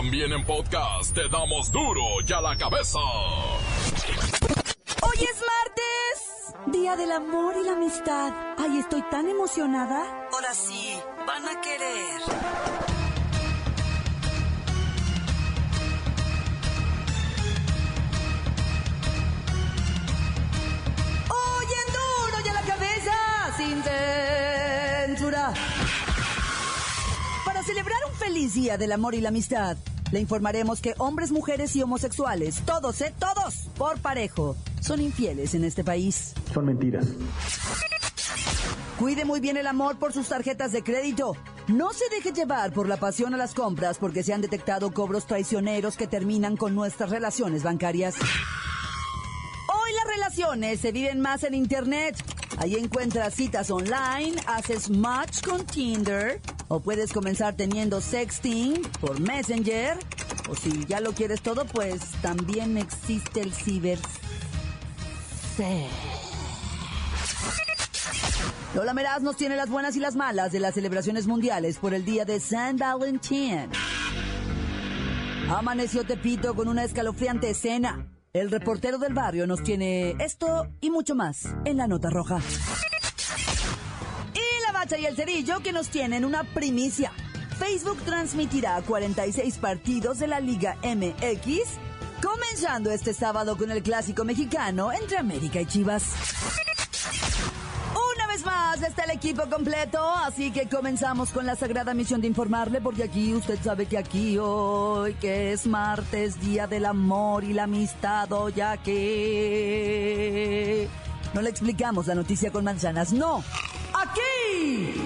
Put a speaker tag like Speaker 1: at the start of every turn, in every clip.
Speaker 1: También en podcast te damos duro y a la cabeza.
Speaker 2: Hoy es martes, Día del Amor y la Amistad. Ay, estoy tan emocionada.
Speaker 3: Ahora sí, van a querer.
Speaker 2: Hoy en duro y a la cabeza, sin censura. Para celebrar un feliz Día del Amor y la Amistad, le informaremos que hombres, mujeres y homosexuales, todos, ¿eh? Todos, por parejo, son infieles en este país.
Speaker 4: Son mentiras.
Speaker 2: Cuide muy bien el amor por sus tarjetas de crédito. No se deje llevar por la pasión a las compras porque se han detectado cobros traicioneros que terminan con nuestras relaciones bancarias. Hoy las relaciones se viven más en Internet. Ahí encuentras citas online, haces match con Tinder o puedes comenzar teniendo sexting por Messenger. O si ya lo quieres todo, pues también existe el ciber. Lola Meraz nos tiene las buenas y las malas de las celebraciones mundiales por el día de San Valentín. Amaneció Tepito con una escalofriante escena. El reportero del barrio nos tiene esto y mucho más en la nota roja. Y el cerillo que nos tienen una primicia. Facebook transmitirá 46 partidos de la Liga MX, comenzando este sábado con el clásico mexicano entre América y Chivas. Una vez más está el equipo completo, así que comenzamos con la sagrada misión de informarle, porque aquí usted sabe que aquí hoy, que es martes, día del amor y la amistad, ya que no le explicamos la noticia con manzanas, no.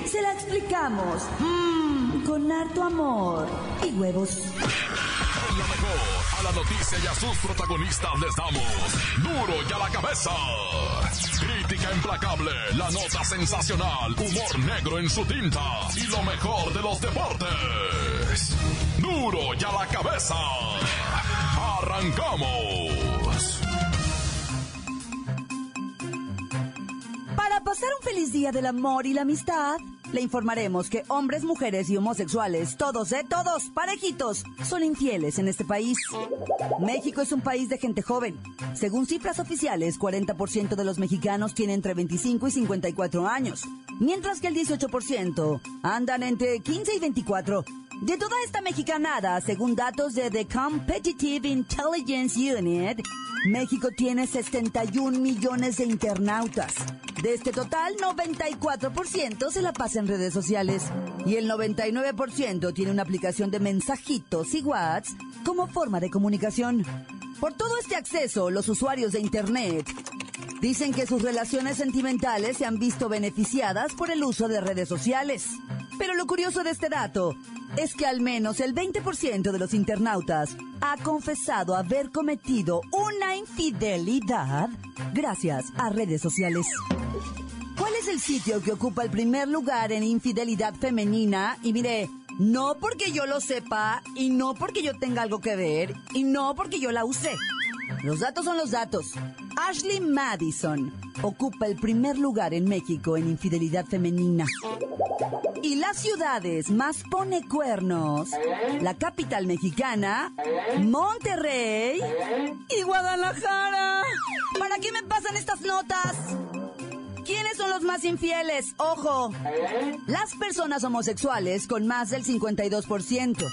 Speaker 2: Se la explicamos mm, con harto amor y huevos.
Speaker 1: Lo mejor, a la noticia y a sus protagonistas les damos duro y a la cabeza. Crítica implacable, la nota sensacional, humor negro en su tinta y lo mejor de los deportes. Duro y a la cabeza. Arrancamos.
Speaker 2: Pasar un feliz día del amor y la amistad, le informaremos que hombres, mujeres y homosexuales, todos, ¿eh? Todos, parejitos, son infieles en este país. México es un país de gente joven. Según cifras oficiales, 40% de los mexicanos tienen entre 25 y 54 años, mientras que el 18% andan entre 15 y 24. De toda esta mexicanada, según datos de The Competitive Intelligence Unit, México tiene 61 millones de internautas. De este total, 94% se la pasa en redes sociales y el 99% tiene una aplicación de mensajitos y WhatsApp como forma de comunicación. Por todo este acceso, los usuarios de Internet dicen que sus relaciones sentimentales se han visto beneficiadas por el uso de redes sociales. Pero lo curioso de este dato es que al menos el 20% de los internautas ha confesado haber cometido una infidelidad gracias a redes sociales. ¿Cuál es el sitio que ocupa el primer lugar en infidelidad femenina? Y mire, no porque yo lo sepa y no porque yo tenga algo que ver y no porque yo la use. Los datos son los datos. Ashley Madison ocupa el primer lugar en México en infidelidad femenina. Y las ciudades más pone cuernos, la capital mexicana, Monterrey y Guadalajara. ¿Para qué me pasan estas notas? ¿Quiénes son los más infieles? Ojo, las personas homosexuales con más del 52%,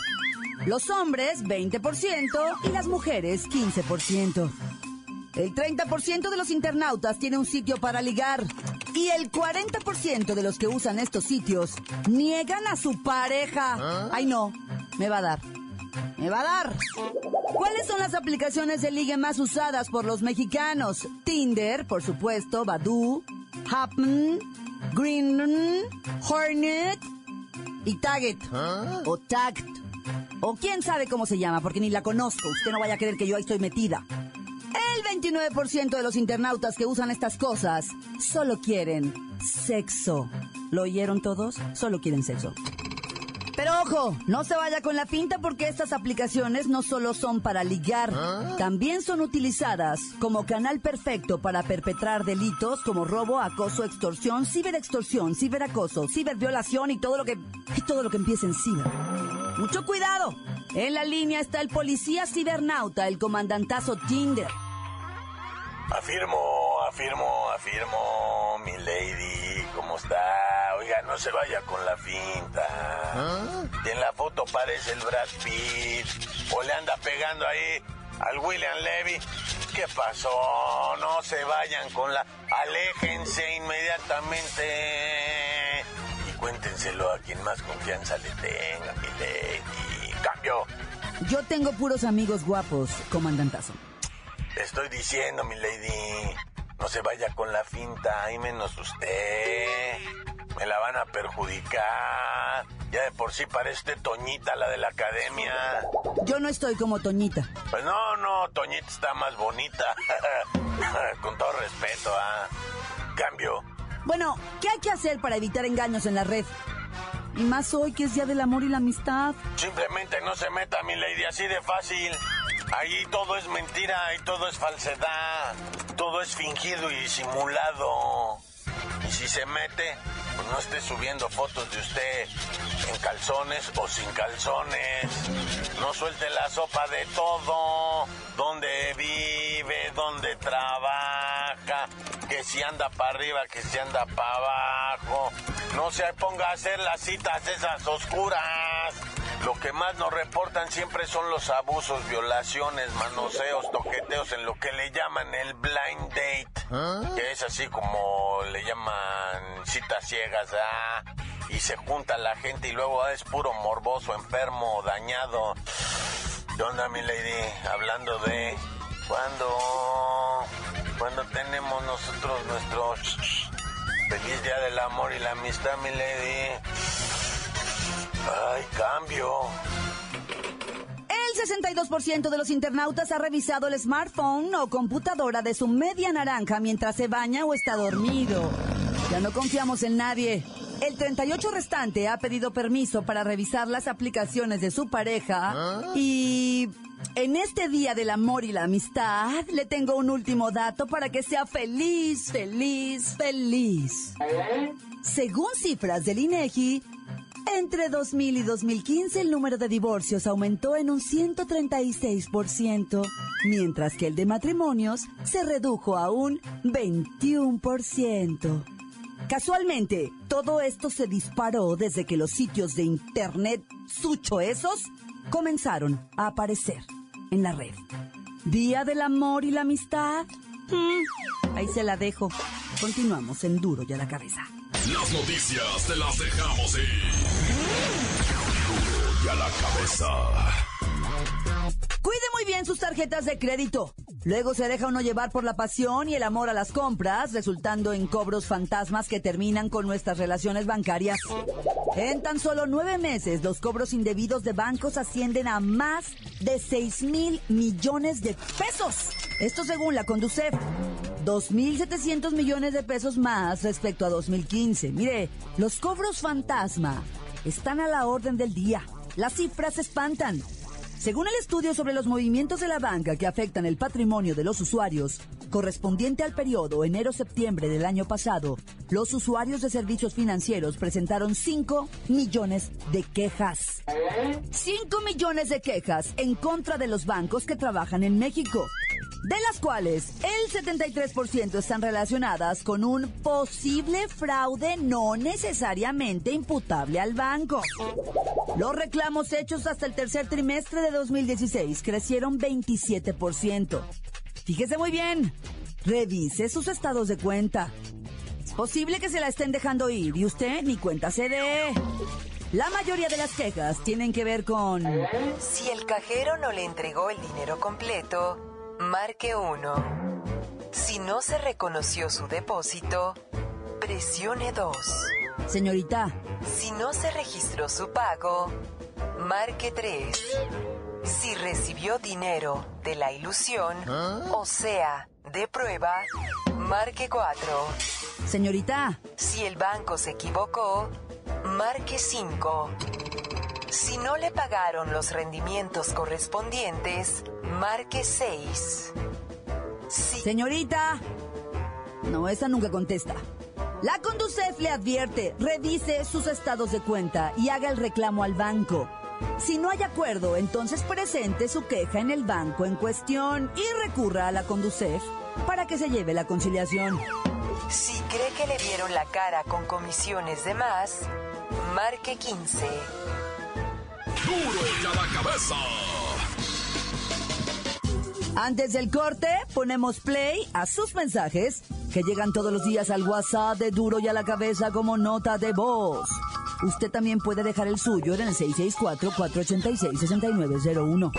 Speaker 2: los hombres 20% y las mujeres 15%. El 30% de los internautas tiene un sitio para ligar y el 40% de los que usan estos sitios niegan a su pareja. Ay no, me va a dar. Me va a dar. ¿Cuáles son las aplicaciones de ligue más usadas por los mexicanos? Tinder, por supuesto, Badoo, Happen, Green, Hornet y Tagged. O Tagged. O quién sabe cómo se llama, porque ni la conozco. Usted no vaya a creer que yo ahí estoy metida. El 29% de los internautas que usan estas cosas solo quieren sexo. ¿Lo oyeron todos? Solo quieren sexo. Pero ojo, no se vaya con la finta porque estas aplicaciones no solo son para ligar, también son utilizadas como canal perfecto para perpetrar delitos como robo, acoso, extorsión, ciberextorsión, ciberacoso, ciberviolación y todo lo que y todo lo que empiece en ciber. Mucho cuidado. En la línea está el policía cibernauta, el comandantazo Tinder.
Speaker 4: Afirmo, afirmo, afirmo, mi lady, ¿cómo está? Oiga, no se vaya con la finta. Y en la foto parece el Brad Pitt. O le anda pegando ahí al William Levy. ¿Qué pasó? No se vayan con la... Aléjense inmediatamente. Y cuéntenselo a quien más confianza le tenga, mi lady. Cambio.
Speaker 2: Yo tengo puros amigos guapos, comandantazo.
Speaker 4: Le estoy diciendo, mi lady, no se vaya con la finta, y menos usted. Me la van a perjudicar. Ya de por sí parece Toñita, la de la academia.
Speaker 2: Yo no estoy como Toñita.
Speaker 4: Pues no, no, Toñita está más bonita. con todo respeto, ¿ah? Cambio.
Speaker 2: Bueno, ¿qué hay que hacer para evitar engaños en la red? Y más hoy que es Día del Amor y la Amistad.
Speaker 4: Simplemente no se meta, mi lady, así de fácil. Ahí todo es mentira y todo es falsedad. Todo es fingido y simulado. Y si se mete, pues no esté subiendo fotos de usted en calzones o sin calzones. No suelte la sopa de todo. Dónde vive, dónde trabaja, que si anda para arriba, que si anda para abajo. No se ponga a hacer las citas esas oscuras. Lo que más nos reportan siempre son los abusos, violaciones, manoseos, toqueteos en lo que le llaman el blind date, que es así como le llaman citas ciegas, ¿ah? y se junta la gente y luego ah, es puro morboso, enfermo, dañado. ¿Qué onda, mi lady? Hablando de cuando, cuando tenemos nosotros nuestro feliz día del amor y la amistad, mi lady. Ay, cambio.
Speaker 2: El 62% de los internautas ha revisado el smartphone o computadora de su media naranja mientras se baña o está dormido. Ya no confiamos en nadie. El 38 restante ha pedido permiso para revisar las aplicaciones de su pareja y en este día del amor y la amistad le tengo un último dato para que sea feliz, feliz, feliz. Según cifras del INEGI, entre 2000 y 2015 el número de divorcios aumentó en un 136%, mientras que el de matrimonios se redujo a un 21%. Casualmente, todo esto se disparó desde que los sitios de internet sucho esos comenzaron a aparecer en la red. Día del amor y la amistad. Mm, ahí se la dejo. Continuamos en Duro y a la cabeza.
Speaker 1: Las noticias te las dejamos ir. Duro y a la cabeza.
Speaker 2: Cuide muy bien sus tarjetas de crédito. Luego se deja uno llevar por la pasión y el amor a las compras, resultando en cobros fantasmas que terminan con nuestras relaciones bancarias. En tan solo nueve meses, los cobros indebidos de bancos ascienden a más de 6 mil millones de pesos. Esto según la Conducef. 2.700 millones de pesos más respecto a 2015. Mire, los cobros fantasma están a la orden del día. Las cifras espantan. Según el estudio sobre los movimientos de la banca que afectan el patrimonio de los usuarios, correspondiente al periodo enero-septiembre del año pasado, los usuarios de servicios financieros presentaron 5 millones de quejas. 5 millones de quejas en contra de los bancos que trabajan en México, de las cuales el 73% están relacionadas con un posible fraude no necesariamente imputable al banco. Los reclamos hechos hasta el tercer trimestre de 2016 crecieron 27%. Fíjese muy bien, revise sus estados de cuenta. Es posible que se la estén dejando ir y usted ni cuenta se. La mayoría de las quejas tienen que ver con...
Speaker 5: Si el cajero no le entregó el dinero completo, marque 1. Si no se reconoció su depósito, presione 2.
Speaker 2: Señorita,
Speaker 5: Si no se registró su pago, marque 3. Si recibió dinero de la ilusión, o sea, de prueba, marque 4.
Speaker 2: señorita,
Speaker 5: Si el banco se equivocó, marque 5. Si no le pagaron los rendimientos correspondientes, marque 6. Si
Speaker 2: señorita. No, esa nunca contesta. La Conducef le advierte, revise sus estados de cuenta y haga el reclamo al banco. Si no hay acuerdo, entonces presente su queja en el banco en cuestión y recurra a la Conducef para que se lleve la conciliación.
Speaker 5: Si cree que le vieron la cara con comisiones de más, marque 15.
Speaker 1: Duro y a la cabeza.
Speaker 2: Antes del corte, ponemos play a sus mensajes que llegan todos los días al WhatsApp de Duro y a la cabeza como nota de voz. Usted también puede dejar el suyo en el 664-486-6901.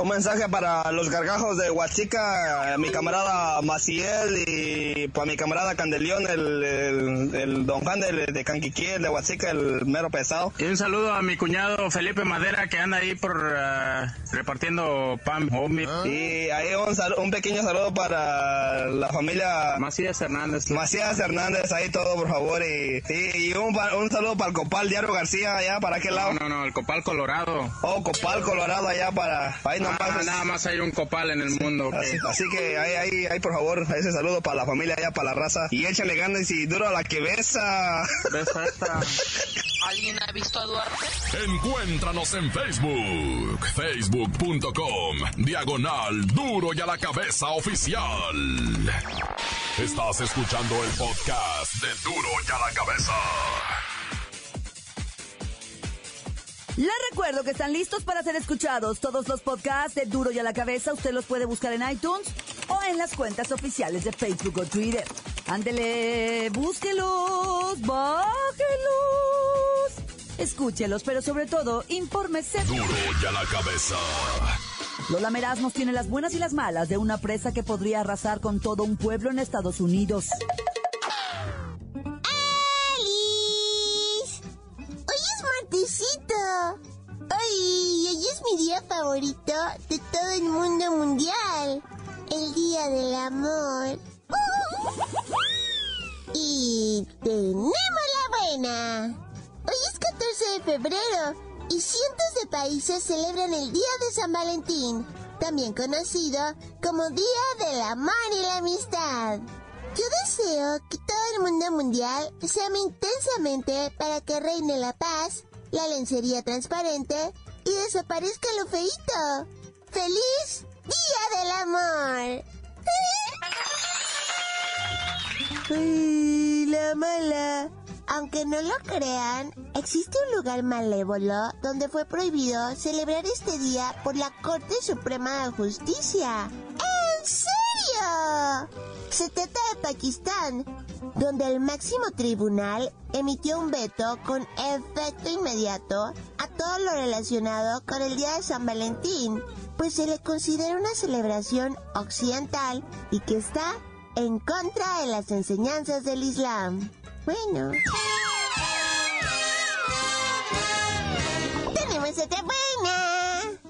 Speaker 6: Un mensaje para los gargajos de Huachica, mi camarada Maciel y para mi camarada Candelión, el, el, el don Juan de, de Canquiquiel, de Huachica, el mero pesado.
Speaker 7: Y un saludo a mi cuñado Felipe Madera que anda ahí por uh, repartiendo pan. homie.
Speaker 6: Y ahí un, un pequeño saludo para la familia
Speaker 7: Macías Hernández.
Speaker 6: Macías Hernández, ahí todo por favor. Y, y, y un, un saludo para el Copal Diario García, allá para aquel lado.
Speaker 7: No, no, no, el copal colorado.
Speaker 6: Oh, Copal Colorado, allá para... Ahí.
Speaker 7: Nada más hay un copal en el mundo.
Speaker 6: Así, así que ahí, ahí, ahí, por favor, ese saludo para la familia allá, para la raza. Y échale ganas y duro a la que besa.
Speaker 7: Besa esta.
Speaker 3: ¿Alguien ha visto a Duarte?
Speaker 1: Encuéntranos en Facebook, facebook.com, diagonal duro y a la cabeza oficial. Estás escuchando el podcast de duro y a la cabeza.
Speaker 2: Les recuerdo que están listos para ser escuchados. Todos los podcasts de Duro y a la Cabeza usted los puede buscar en iTunes o en las cuentas oficiales de Facebook o Twitter. Ándele, búsquelos, bájelos. Escúchelos, pero sobre todo, infórmese.
Speaker 1: Duro y a la cabeza.
Speaker 2: Lola Meraz nos tiene las buenas y las malas de una presa que podría arrasar con todo un pueblo en Estados Unidos.
Speaker 8: Favorito de todo el mundo mundial. El día del amor. Y tenemos la buena. Hoy es 14 de febrero y cientos de países celebran el Día de San Valentín, también conocido como Día del Amor y la Amistad. Yo deseo que todo el mundo mundial se ame intensamente para que reine la paz, la lencería transparente y desaparezca lo feíto. ¡Feliz Día del Amor! ¡Ay, la mala! Aunque no lo crean, existe un lugar malévolo donde fue prohibido celebrar este día por la Corte Suprema de Justicia. ¿En serio? Se trata de Pakistán, donde el máximo tribunal emitió un veto con efecto inmediato todo lo relacionado con el Día de San Valentín, pues se le considera una celebración occidental y que está en contra de las enseñanzas del Islam. Bueno. Tenemos otra buena.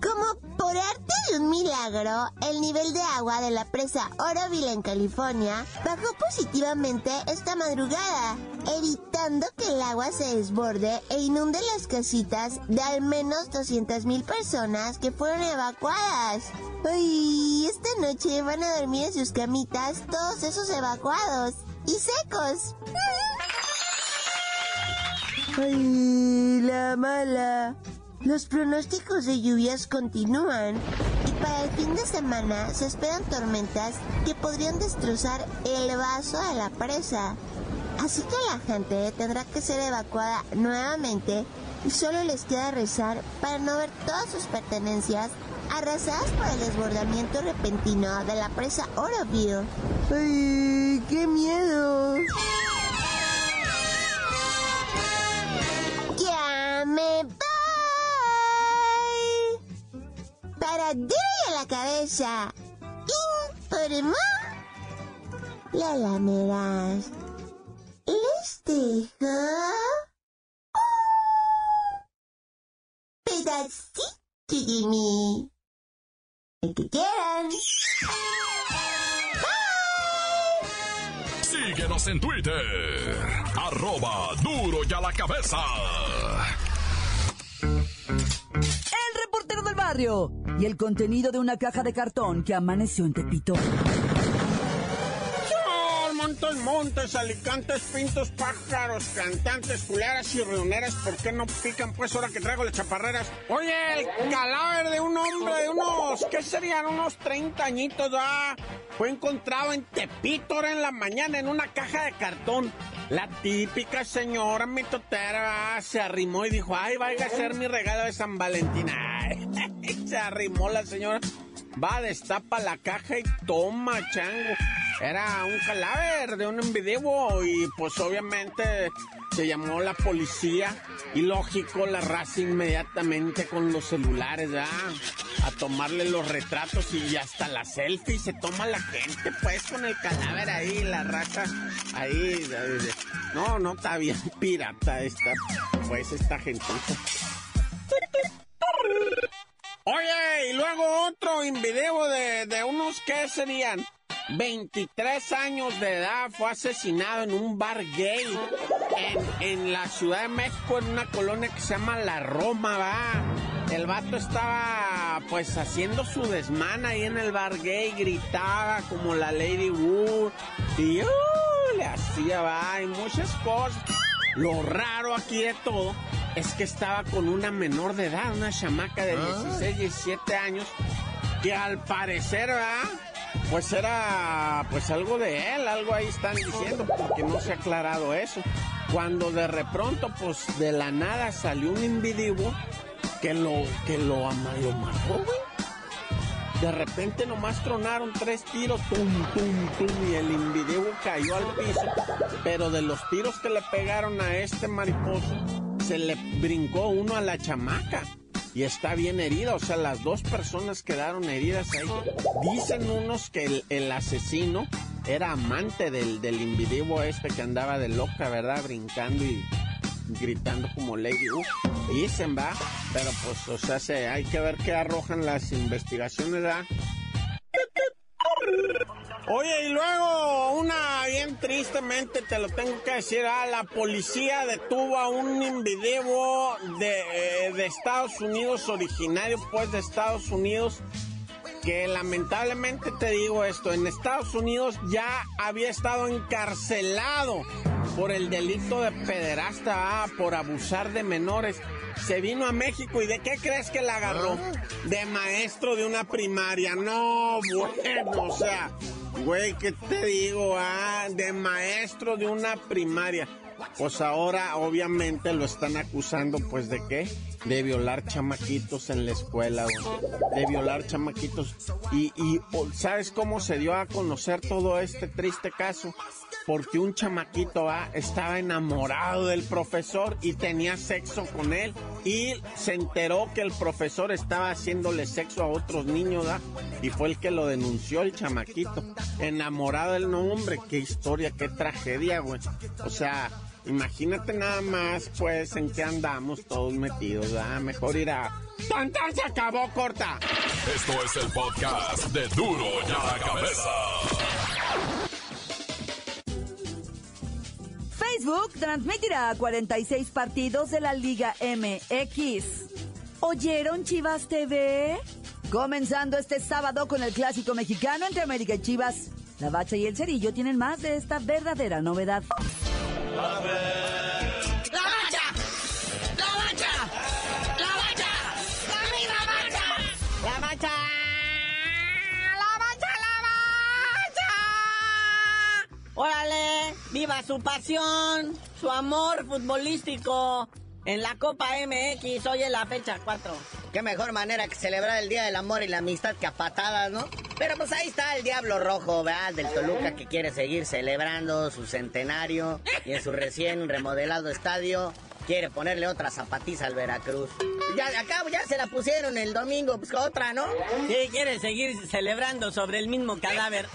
Speaker 8: Como por arte de un milagro, el nivel de agua de la presa Oroville en California bajó positivamente esta madrugada, evitando que el agua se desborde e inunde las casitas de al menos 200.000 personas que fueron evacuadas. Ay, esta noche van a dormir en sus camitas todos esos evacuados y secos. Ay, la mala. Los pronósticos de lluvias continúan para el fin de semana se esperan tormentas que podrían destrozar el vaso de la presa. Así que la gente tendrá que ser evacuada nuevamente y solo les queda rezar para no ver todas sus pertenencias arrasadas por el desbordamiento repentino de la presa Oroville. ¡Ay, qué miedo! ¡Ya me voy! Para y a la cabeza. Informó la lameras. Les dejo un pedacito de mí. El que quieran.
Speaker 1: Síguenos en Twitter, arroba duro y a la cabeza.
Speaker 2: Y el contenido de una caja de cartón que amaneció en Tepito.
Speaker 9: Sol, Montes, alicantes, pintos, pájaros, cantantes, culeras y rioneras, ¿por qué no pican pues ahora que traigo las chaparreras? Oye, el cadáver de un hombre de unos, ¿qué serían? Unos 30 añitos, ah, fue encontrado en Tepito en la mañana en una caja de cartón. La típica señora mitotera ah, se arrimó y dijo, ay, vaya a ser mi regalo de San Valentín. Ay, se arrimó la señora, va, destapa la caja y toma, chango. Era un cadáver de un video y pues obviamente se llamó la policía. Y lógico la raza inmediatamente con los celulares ¿ya? a tomarle los retratos y hasta la selfie se toma la gente pues con el cadáver ahí la raza ahí no no está bien pirata esta pues esta gentita. Oye, y luego otro en de, de unos que serían 23 años de edad, fue asesinado en un bar gay en, en, la Ciudad de México, en una colonia que se llama La Roma, va. El vato estaba pues haciendo su desmana ahí en el bar gay, gritaba como la Lady Wood y uh, le hacía, va, y muchas cosas. Lo raro aquí de todo es que estaba con una menor de edad, una chamaca de 16, 17 años, que al parecer, va pues era pues algo de él, algo ahí están diciendo, porque no se ha aclarado eso. Cuando de repronto, pues de la nada salió un individuo que lo, que lo, lo mató, güey. De repente nomás tronaron tres tiros, tum, tum, tum, y el individuo cayó al piso. Pero de los tiros que le pegaron a este mariposo, se le brincó uno a la chamaca y está bien herida. O sea, las dos personas quedaron heridas ahí. Dicen unos que el, asesino era amante del, del individuo este que andaba de loca, ¿verdad? Brincando y gritando como Lady U. Dicen, va. Pero pues, o sea, se, hay que ver qué arrojan las investigaciones, ¿verdad? Oye, y luego una bien tristemente te lo tengo que decir, ah, la policía detuvo a un individuo de, eh, de Estados Unidos, originario pues de Estados Unidos, que lamentablemente te digo esto, en Estados Unidos ya había estado encarcelado por el delito de pederasta, ah, por abusar de menores. Se vino a México y ¿de qué crees que la agarró? De maestro de una primaria. No, bueno, o sea, Güey, ¿qué te digo? Ah, de maestro de una primaria. Pues ahora obviamente lo están acusando, pues de qué? De violar chamaquitos en la escuela, de violar chamaquitos. Y, y ¿sabes cómo se dio a conocer todo este triste caso? porque un chamaquito ¿ah? estaba enamorado del profesor y tenía sexo con él y se enteró que el profesor estaba haciéndole sexo a otros niños ¿ah? y fue el que lo denunció el chamaquito. Enamorado del nombre, qué historia, qué tragedia, güey. O sea, imagínate nada más, pues, en qué andamos todos metidos, ¿ah? Mejor ir a... ¡Tantan se acabó, corta!
Speaker 1: Esto es el podcast de Duro y a la Cabeza.
Speaker 2: Facebook transmitirá 46 partidos de la Liga MX. ¿Oyeron Chivas TV? Comenzando este sábado con el clásico mexicano entre América y Chivas. La Bacha y el Cerillo tienen más de esta verdadera novedad.
Speaker 10: ¡Órale! Viva su pasión, su amor futbolístico en la Copa MX. Hoy es la fecha 4.
Speaker 11: Qué mejor manera que celebrar el Día del Amor y la Amistad que a patadas, ¿no? Pero pues ahí está el Diablo Rojo, ¿verdad? Del Toluca que quiere seguir celebrando su centenario y en su recién remodelado estadio quiere ponerle otra zapatiza al Veracruz. Ya acá ya se la pusieron el domingo, pues otra, ¿no?
Speaker 10: Sí, quiere seguir celebrando sobre el mismo cadáver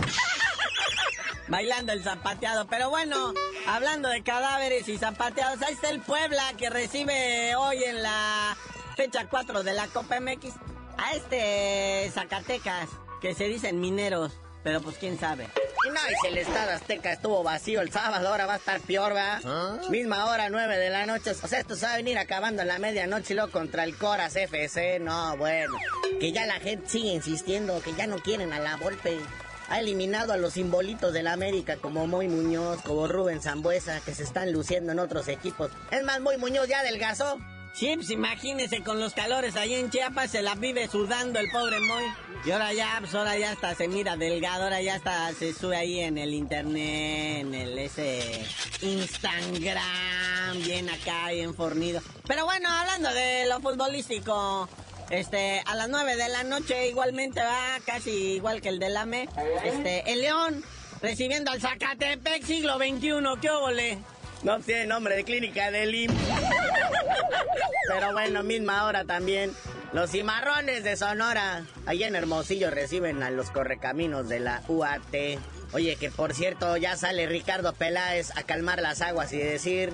Speaker 10: bailando el zapateado. Pero bueno, hablando de cadáveres y zapateados, ahí está el Puebla que recibe hoy en la fecha 4 de la Copa MX a este Zacatecas, que se dicen mineros, pero pues quién sabe.
Speaker 11: Y no, y si el Estado Azteca estuvo vacío el sábado, ahora va a estar peor, ¿verdad? ¿Ah? Misma hora, 9 de la noche. O sea, esto se va a venir acabando en la medianoche y luego contra el Coras FC. No, bueno. Que ya la gente sigue insistiendo, que ya no quieren a la golpe. ha eliminado a los simbolitos de la América como Moy Muñoz, como Rubén Zambuesa, que se están luciendo en otros equipos. Es más, Moy Muñoz ya adelgazó.
Speaker 10: Sí, pues imagínese con los calores ahí en Chiapas, se la vive sudando el pobre Moy. Y ahora ya, pues ahora ya hasta se mira delgado, ahora ya hasta se sube ahí en el internet, en el ese Instagram, bien acá, bien fornido. Pero bueno, hablando de lo futbolístico, este, a las 9 de la noche igualmente va, casi igual que el del AME, este, el León recibiendo al Zacatepec siglo XXI, ¿qué óvole?
Speaker 11: No tiene nombre de clínica del IMSS. Pero bueno, misma hora también. Los cimarrones de Sonora. Allá en Hermosillo reciben a los correcaminos de la UAT. Oye, que por cierto, ya sale Ricardo Peláez a calmar las aguas y decir,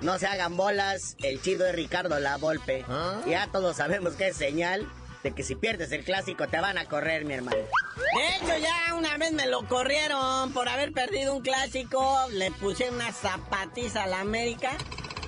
Speaker 11: no se hagan bolas, el chido es Ricardo La Volpe. Ya todos sabemos que es señal de que si pierdes el clásico te van a correr, mi hermano.
Speaker 10: De hecho, ya una vez me lo corrieron por haber perdido un clásico. Le puse una zapatiza a la América.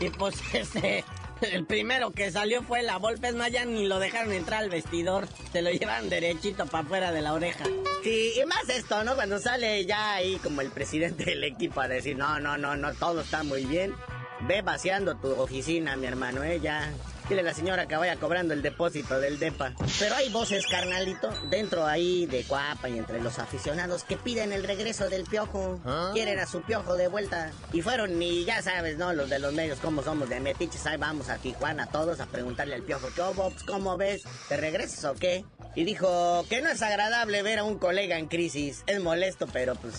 Speaker 10: Y pues este, el primero que salió fue la Volpe. Es ya ni lo dejaron entrar al vestidor. Se lo llevan derechito para afuera de la oreja.
Speaker 11: Sí, y más esto, ¿no? Cuando sale ya ahí como el presidente del equipo a decir, no, no, no, no, todo está muy bien. Ve vaciando tu oficina, mi hermano, ¿eh? Ya Dile a la señora que vaya cobrando el depósito del DEPA. Pero hay voces, carnalito, dentro ahí de Cuapa y entre los aficionados que piden el regreso del piojo.
Speaker 10: ¿Ah?
Speaker 11: Quieren a su piojo de vuelta. Y fueron, y ya sabes, ¿no? Los de los medios, cómo somos de metiches. Ahí vamos a Tijuana todos a preguntarle al piojo, ¿qué? Pues, ¿Cómo ves? ¿Te regresas o qué? Y dijo que no es agradable ver a un colega en crisis. Es molesto, pero pues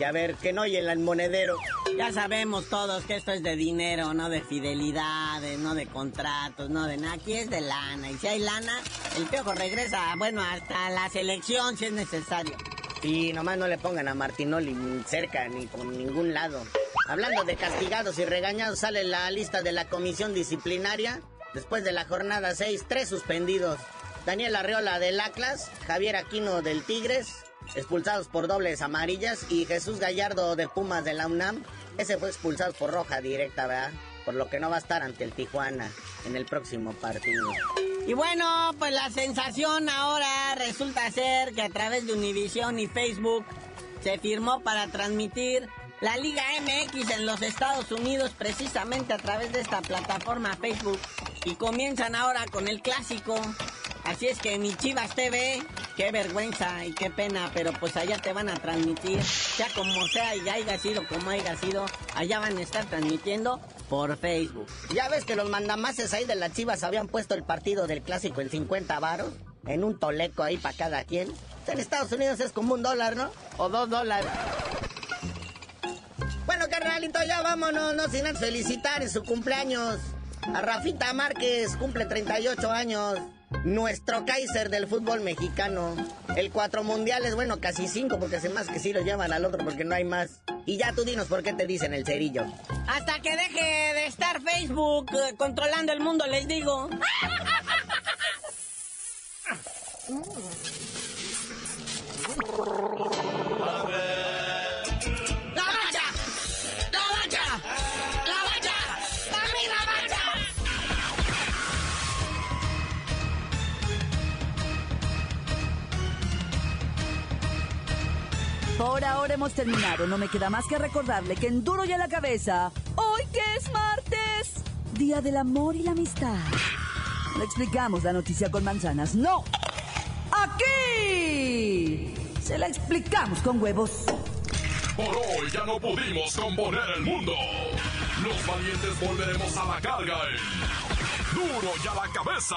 Speaker 11: y a ver, que no oye el monedero.
Speaker 10: Ya sabemos todos que esto es de dinero, no de fidelidades, no de contratos, no de nada. Aquí es de lana. Y si hay lana, el piojo regresa, bueno, hasta la selección si es necesario.
Speaker 11: Y nomás no le pongan a Martinoli cerca ni por ningún lado. Hablando de castigados y regañados, sale la lista de la comisión disciplinaria. Después de la jornada 6, tres suspendidos. Daniel Arreola del Atlas, Javier Aquino del Tigres, expulsados por dobles amarillas, y Jesús Gallardo de Pumas de la UNAM, ese fue expulsado por roja directa, ¿verdad? Por lo que no va a estar ante el Tijuana en el próximo partido.
Speaker 10: Y bueno, pues la sensación ahora resulta ser que a través de Univision y Facebook se firmó para transmitir la Liga MX en los Estados Unidos precisamente a través de esta plataforma Facebook. Y comienzan ahora con el clásico. Así es que mi Chivas TV, qué vergüenza y qué pena, pero pues allá te van a transmitir, sea como sea y haya sido como haya sido, allá van a estar transmitiendo por Facebook.
Speaker 11: Ya ves que los mandamases ahí de las Chivas habían puesto el partido del clásico en 50 varos, en un toleco ahí para cada quien. En Estados Unidos es como un dólar, ¿no? O dos dólares. Bueno, carnalito, ya vámonos, no sin felicitar en su cumpleaños. A Rafita Márquez cumple 38 años. Nuestro Kaiser del fútbol mexicano. El cuatro mundiales, bueno, casi cinco, porque hace más que sí lo llevan al otro porque no hay más. Y ya tú dinos por qué te dicen el cerillo.
Speaker 10: Hasta que deje de estar Facebook eh, controlando el mundo, les digo.
Speaker 2: Por ahora hemos terminado. No me queda más que recordarle que en Duro y a la cabeza, hoy que es martes, Día del Amor y la Amistad. No explicamos la noticia con manzanas, no. Aquí se la explicamos con huevos.
Speaker 1: Por hoy ya no pudimos componer el mundo. Los valientes volveremos a la carga en Duro y a la cabeza.